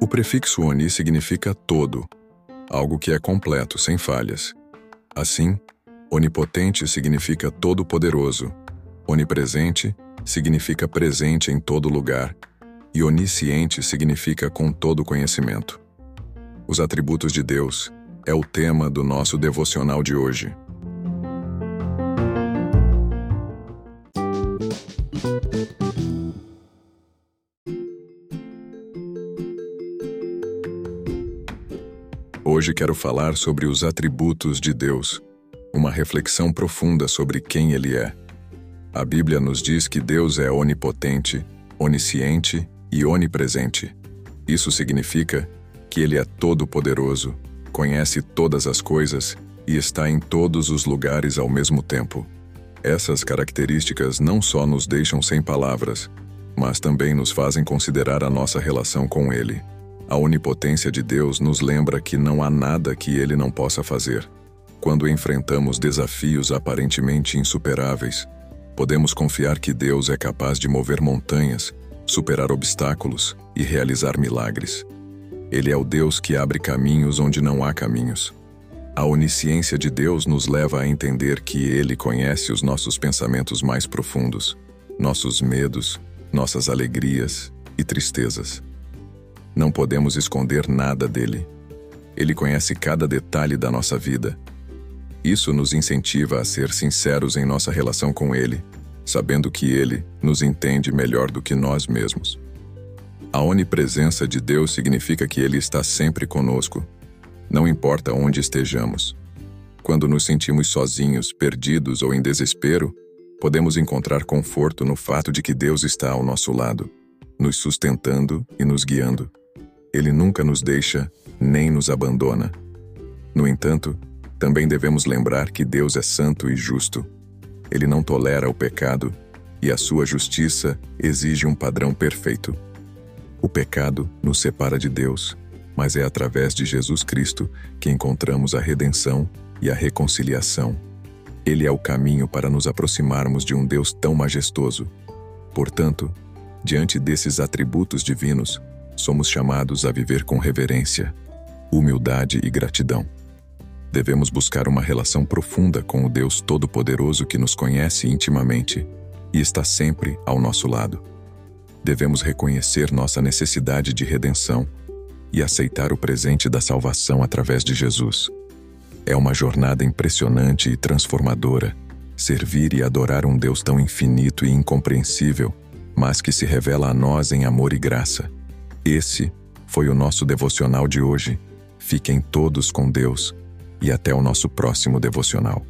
O prefixo oni significa todo, algo que é completo, sem falhas. Assim, onipotente significa todo-poderoso, onipresente significa presente em todo lugar, e onisciente significa com todo conhecimento. Os atributos de Deus é o tema do nosso devocional de hoje. Hoje quero falar sobre os atributos de Deus, uma reflexão profunda sobre quem Ele é. A Bíblia nos diz que Deus é onipotente, onisciente e onipresente. Isso significa que Ele é todo-poderoso, conhece todas as coisas e está em todos os lugares ao mesmo tempo. Essas características não só nos deixam sem palavras, mas também nos fazem considerar a nossa relação com Ele. A onipotência de Deus nos lembra que não há nada que Ele não possa fazer. Quando enfrentamos desafios aparentemente insuperáveis, podemos confiar que Deus é capaz de mover montanhas, superar obstáculos e realizar milagres. Ele é o Deus que abre caminhos onde não há caminhos. A onisciência de Deus nos leva a entender que Ele conhece os nossos pensamentos mais profundos, nossos medos, nossas alegrias e tristezas. Não podemos esconder nada dele. Ele conhece cada detalhe da nossa vida. Isso nos incentiva a ser sinceros em nossa relação com Ele, sabendo que Ele nos entende melhor do que nós mesmos. A onipresença de Deus significa que Ele está sempre conosco, não importa onde estejamos. Quando nos sentimos sozinhos, perdidos ou em desespero, podemos encontrar conforto no fato de que Deus está ao nosso lado, nos sustentando e nos guiando. Ele nunca nos deixa nem nos abandona. No entanto, também devemos lembrar que Deus é santo e justo. Ele não tolera o pecado e a sua justiça exige um padrão perfeito. O pecado nos separa de Deus, mas é através de Jesus Cristo que encontramos a redenção e a reconciliação. Ele é o caminho para nos aproximarmos de um Deus tão majestoso. Portanto, diante desses atributos divinos, somos chamados a viver com reverência, humildade e gratidão. Devemos buscar uma relação profunda com o Deus Todo-Poderoso que nos conhece intimamente e está sempre ao nosso lado. Devemos reconhecer nossa necessidade de redenção e aceitar o presente da salvação através de Jesus. É uma jornada impressionante e transformadora servir e adorar um Deus tão infinito e incompreensível, mas que se revela a nós em amor e graça. Esse foi o nosso devocional de hoje. Fiquem todos com Deus e até o nosso próximo devocional.